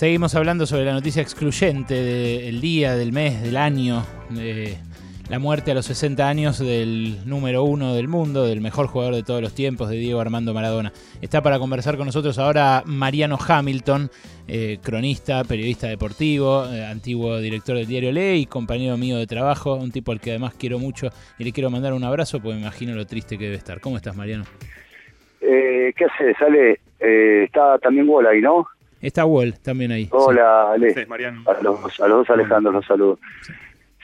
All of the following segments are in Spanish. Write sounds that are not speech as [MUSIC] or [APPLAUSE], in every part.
Seguimos hablando sobre la noticia excluyente del día, del mes, del año, de la muerte a los 60 años del número uno del mundo, del mejor jugador de todos los tiempos, de Diego Armando Maradona. Está para conversar con nosotros ahora Mariano Hamilton, eh, cronista, periodista deportivo, eh, antiguo director del diario Ley, compañero mío de trabajo, un tipo al que además quiero mucho y le quiero mandar un abrazo porque me imagino lo triste que debe estar. ¿Cómo estás, Mariano? Eh, ¿Qué hace? Sale, está también Wall ahí, ¿no? Está Wall también ahí. Hola, Ale. A los, a los dos Alejandro los saludo.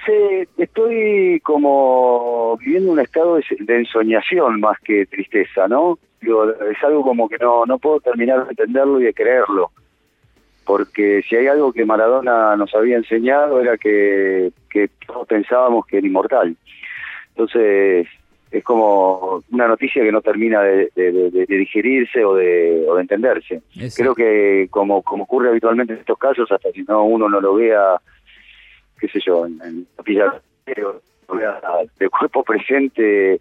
Sí. estoy como viviendo un estado de, ensoñación más que tristeza, ¿no? es algo como que no, no puedo terminar de entenderlo y de creerlo. Porque si hay algo que Maradona nos había enseñado era que, que todos pensábamos que era inmortal. Entonces, es como una noticia que no termina de, digerirse o de, entenderse. Creo que como, como ocurre habitualmente en estos casos, hasta si no uno no lo vea, qué sé yo, en, en de cuerpo presente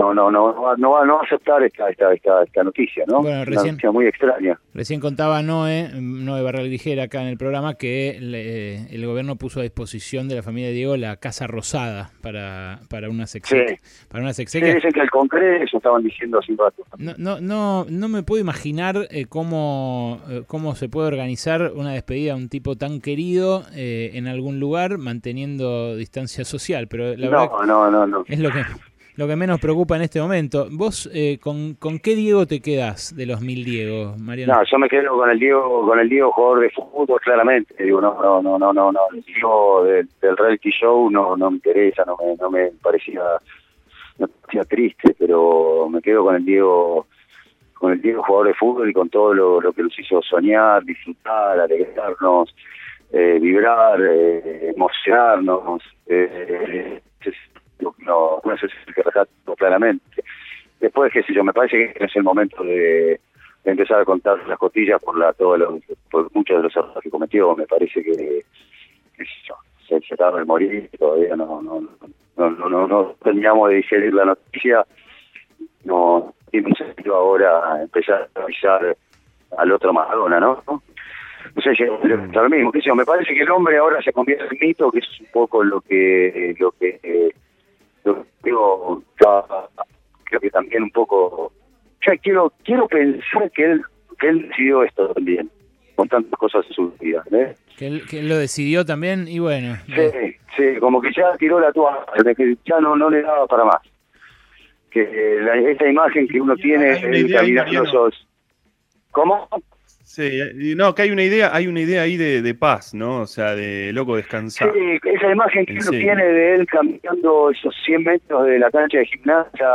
no, no, no, no, va, no va a aceptar esta, esta, esta, esta noticia, ¿no? Bueno, recién, Una noticia muy extraña. Recién contaba Noé, Noé Barral Ligera acá en el programa, que el gobierno puso a disposición de la familia de Diego la Casa Rosada para, para una sección. Para una Sí, dicen que el Congreso estaban diciendo así rato. No, no, no, no me puedo imaginar eh, cómo, eh, cómo se puede organizar una despedida a un tipo tan querido eh, en algún lugar manteniendo distancia social, pero la verdad no, no, no. es lo que lo que menos preocupa en este momento. ¿Vos eh, con, con qué Diego te quedás de los mil Diego, Mariano? No, yo me quedo con el Diego, con el Diego jugador de fútbol, claramente. Digo, no, no, no, no, no, no. El Diego del, reality show no, no me interesa, no me, no me parecía, no parecía triste, pero me quedo con el Diego con el Diego jugador de fútbol y con todo lo, lo que nos hizo soñar, disfrutar, alegrarnos, eh, vibrar, eh, emocionarnos. Eh, no, no sé si claramente. Después, qué sé yo, me parece que es el momento de, empezar a contar las costillas por la todo lo, por muchos de los errores que cometió. Me parece que, se, se de morir, todavía no, no, no, no, no, no terminamos de digerir la noticia. No tiene sentido ahora empezar a avisar al otro Maradona, ¿no? no sé lo mismo, qué sé yo, me parece que el hombre ahora se convierte en mito, que es un poco lo que lo que eh, yo digo, creo que también un poco, ya quiero quiero pensar que él que él decidió esto también, con tantas cosas en su vida. ¿eh? Que, él, que él lo decidió también y bueno. Sí, sí, como que ya tiró la toalla, que ya no, no le daba para más. Que la, esa imagen que uno tiene en caminando ¿Cómo? Sí, no, que hay una idea, hay una idea ahí de, de paz, ¿no? O sea, de loco descansar. Sí, esa imagen que uno tiene de él caminando esos 100 metros de la cancha de gimnasia,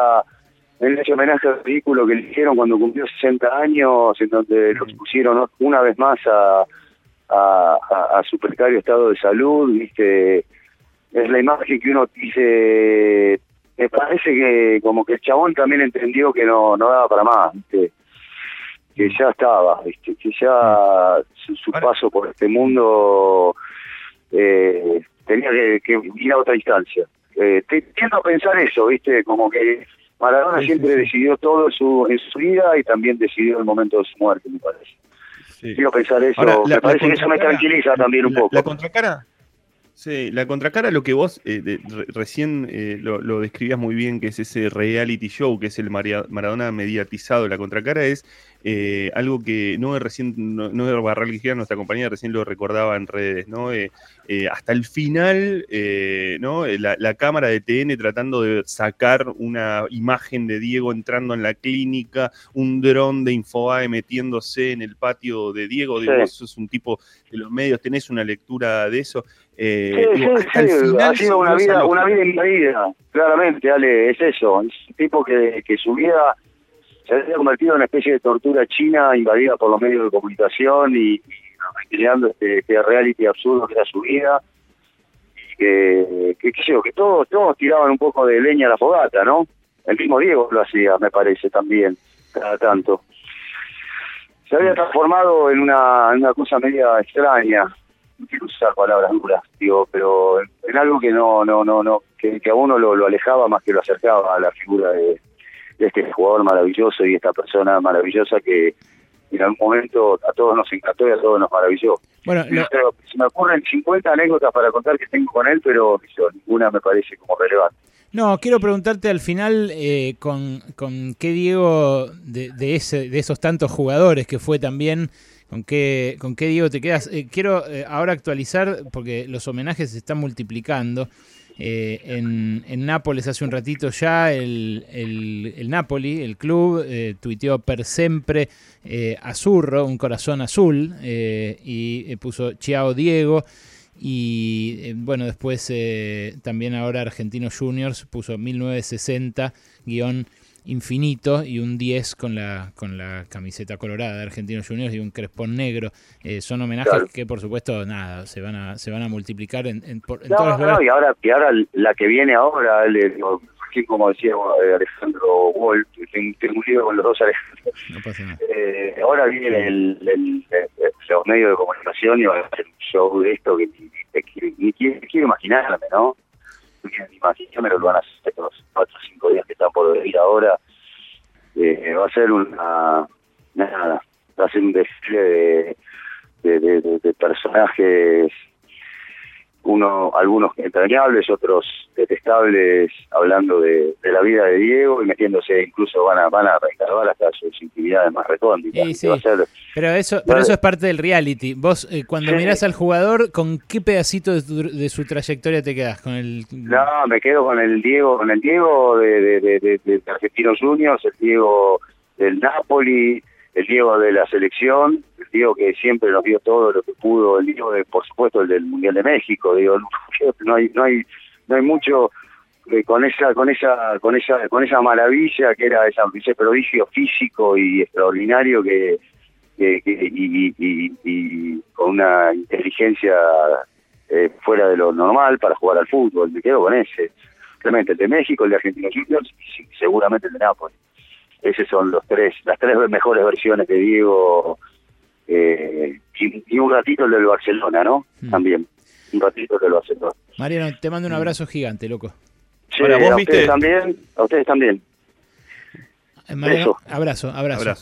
en ese homenaje al vehículo que le hicieron cuando cumplió 60 años, en donde lo pusieron una vez más a, a, su precario estado de salud, ¿viste? Es la imagen que uno dice, me parece que como que el chabón también entendió que no, no daba para más, ¿viste? Que ya estaba, que ya su, paso por este mundo eh, tenía que, ir a otra distancia. Eh, tiendo a pensar eso, ¿viste? Como que Maradona siempre decidió todo su, en su vida y también decidió el momento de su muerte, me parece. Quiero pensar eso, me parece que eso me tranquiliza también un poco. La contracara, Sí, la contracara, lo que vos eh, recién eh, lo, describías muy bien, que es ese reality show, que es el Maradona mediatizado. La contracara es eh, algo que no es recién, no, no Barral nuestra compañía recién lo recordaba en redes, ¿no? hasta el final, ¿no? La, la, cámara de TN tratando de sacar una imagen de Diego entrando en la clínica, un dron de Infobae metiéndose en el patio de Diego. Eso es un tipo de los medios, tenés una lectura de eso. Eh, sí, ha sido una vida, una vida invadida, claramente, Ale, es eso, es un tipo que, que su vida se había convertido en una especie de tortura china invadida por los medios de comunicación y, creando este, este, reality absurdo que era su vida y que, que, que todos, todos tiraban un poco de leña a la fogata, ¿no? El mismo Diego lo hacía, me parece, también, cada tanto. Se había transformado en una, cosa media extraña, no quiero usar palabras duras, digo, pero en algo que no, no, no, no, que, a uno lo, alejaba más que lo acercaba a la figura de, este jugador maravilloso y esta persona maravillosa que, en algún momento a todos nos encantó y a todos nos maravilló. Bueno, se me ocurren 50 anécdotas para contar que tengo con él, pero ninguna me parece como relevante. No, quiero preguntarte al final eh, con, con, qué Diego de, de, ese, de esos tantos jugadores que fue también, con qué, con qué Diego te quedas. Eh, quiero eh, ahora actualizar porque los homenajes se están multiplicando. En, en, Nápoles hace un ratito ya el, el, el Napoli, el club, tuiteó per sempre azurro, un corazón azul, y puso Chiao Diego. Y eh, bueno, después eh, también ahora Argentino Juniors puso 1960 guion infinito y un 10 con la, con la camiseta colorada de Argentinos Juniors y un crespón negro. Eh, son homenajes que por supuesto nada, se van a, se van a multiplicar en, en, y ahora, y ahora la que viene ahora, le, como decía Alejandro Wolf, tengo un libro con los dos Alejandros. ahora viene el, los medios de comunicación y va a hacer un show de esto que ni, quiero imaginarme, ¿no? Ni lo van a hacer los cuatro o cinco días que están por venir ahora. Eh, va a ser una. Nada, va a ser un desfile de, de, de personajes uno, algunos entrañables, otros detestables, hablando de, la vida de Diego y metiéndose, incluso van a van a hasta sus intimidades más recónditas. pero eso pero eso es parte del reality. Vos, eh, cuando mirás al jugador, ¿con qué pedacito de, su trayectoria te quedas? ¿Con el... No, me quedo con el Diego, con el Diego de, de, de Argentinos Juniors, el Diego del Napoli, el Diego de la selección, el Diego que siempre nos dio todo lo que pudo, el Diego de, por supuesto, el del Mundial de México, digo, no [LAUGHS] hay, no hay, no hay mucho eh, con esa, con esa, con esa, con esa maravilla que era ese prodigio físico y extraordinario que, y, con una inteligencia eh, fuera de lo normal para jugar al fútbol, me quedo con ese. Realmente el de México, el de Argentina y seguramente el de Nápoles esos son los tres, las tres mejores versiones de Diego eh, y, un ratito el del Barcelona, ¿no? Hmm. También, un ratito el del Barcelona. Mariano, te mando un abrazo gigante, loco. Sí, a ustedes también, a ustedes también. Eh, Mariano, abrazo, abrazo.